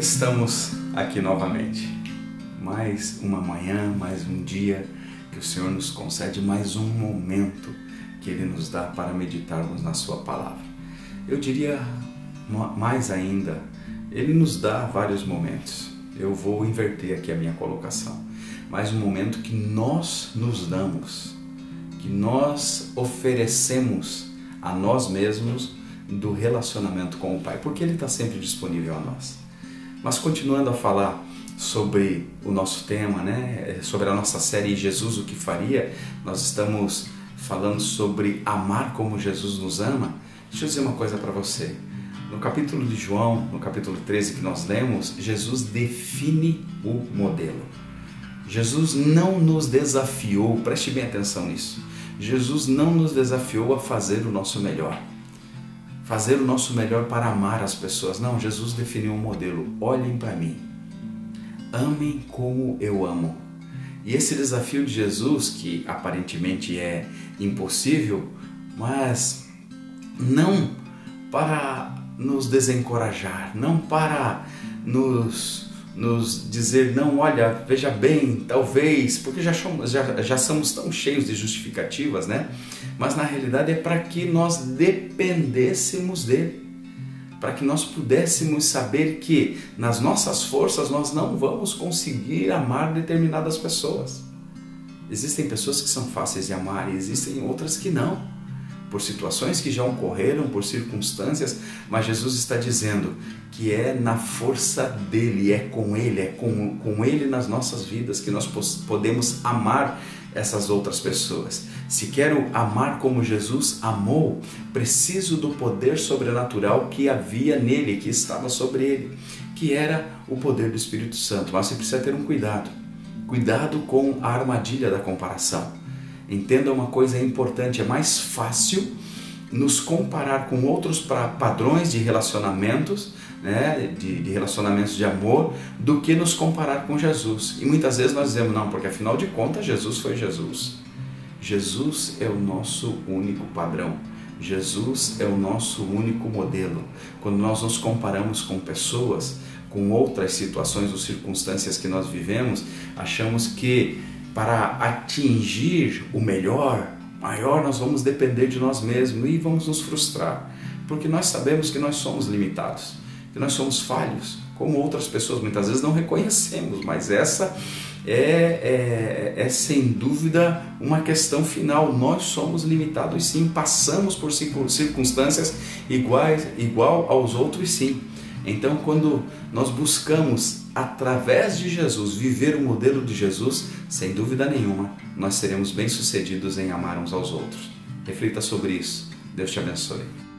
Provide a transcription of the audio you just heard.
Estamos aqui novamente. Mais uma manhã, mais um dia que o Senhor nos concede, mais um momento que Ele nos dá para meditarmos na Sua palavra. Eu diria mais ainda, Ele nos dá vários momentos. Eu vou inverter aqui a minha colocação. Mais um momento que nós nos damos, que nós oferecemos a nós mesmos do relacionamento com o Pai, porque Ele está sempre disponível a nós. Mas continuando a falar sobre o nosso tema, né, sobre a nossa série Jesus o que faria, nós estamos falando sobre amar como Jesus nos ama. Deixa eu dizer uma coisa para você. No capítulo de João, no capítulo 13 que nós lemos, Jesus define o modelo. Jesus não nos desafiou, preste bem atenção nisso. Jesus não nos desafiou a fazer o nosso melhor fazer o nosso melhor para amar as pessoas. Não, Jesus definiu um modelo. Olhem para mim. Amem como eu amo. E esse desafio de Jesus, que aparentemente é impossível, mas não para nos desencorajar, não para nos nos dizer, não, olha, veja bem, talvez, porque já somos, já, já somos tão cheios de justificativas, né? Mas na realidade é para que nós dependêssemos dele, para que nós pudéssemos saber que nas nossas forças nós não vamos conseguir amar determinadas pessoas. Existem pessoas que são fáceis de amar e existem outras que não por situações que já ocorreram, por circunstâncias, mas Jesus está dizendo que é na força dele, é com ele, é com, com ele nas nossas vidas que nós podemos amar essas outras pessoas. Se quero amar como Jesus amou, preciso do poder sobrenatural que havia nele, que estava sobre ele, que era o poder do Espírito Santo. Mas você precisa ter um cuidado. Cuidado com a armadilha da comparação. Entenda uma coisa importante: é mais fácil nos comparar com outros padrões de relacionamentos, né, de, de, relacionamentos de amor, do que nos comparar com Jesus. E muitas vezes nós dizemos, não, porque afinal de contas Jesus foi Jesus. Jesus é o nosso único padrão. Jesus é o nosso único modelo. Quando nós nos comparamos com pessoas, com outras situações ou circunstâncias que nós vivemos, achamos que para atingir o melhor, maior nós vamos depender de nós mesmos e vamos nos frustrar, porque nós sabemos que nós somos limitados, que nós somos falhos, como outras pessoas muitas vezes não reconhecemos, mas essa é, é, é sem dúvida uma questão final. Nós somos limitados sim, passamos por circunstâncias iguais, igual aos outros sim. Então, quando nós buscamos, através de Jesus, viver o modelo de Jesus, sem dúvida nenhuma, nós seremos bem-sucedidos em amar uns aos outros. Reflita sobre isso. Deus te abençoe.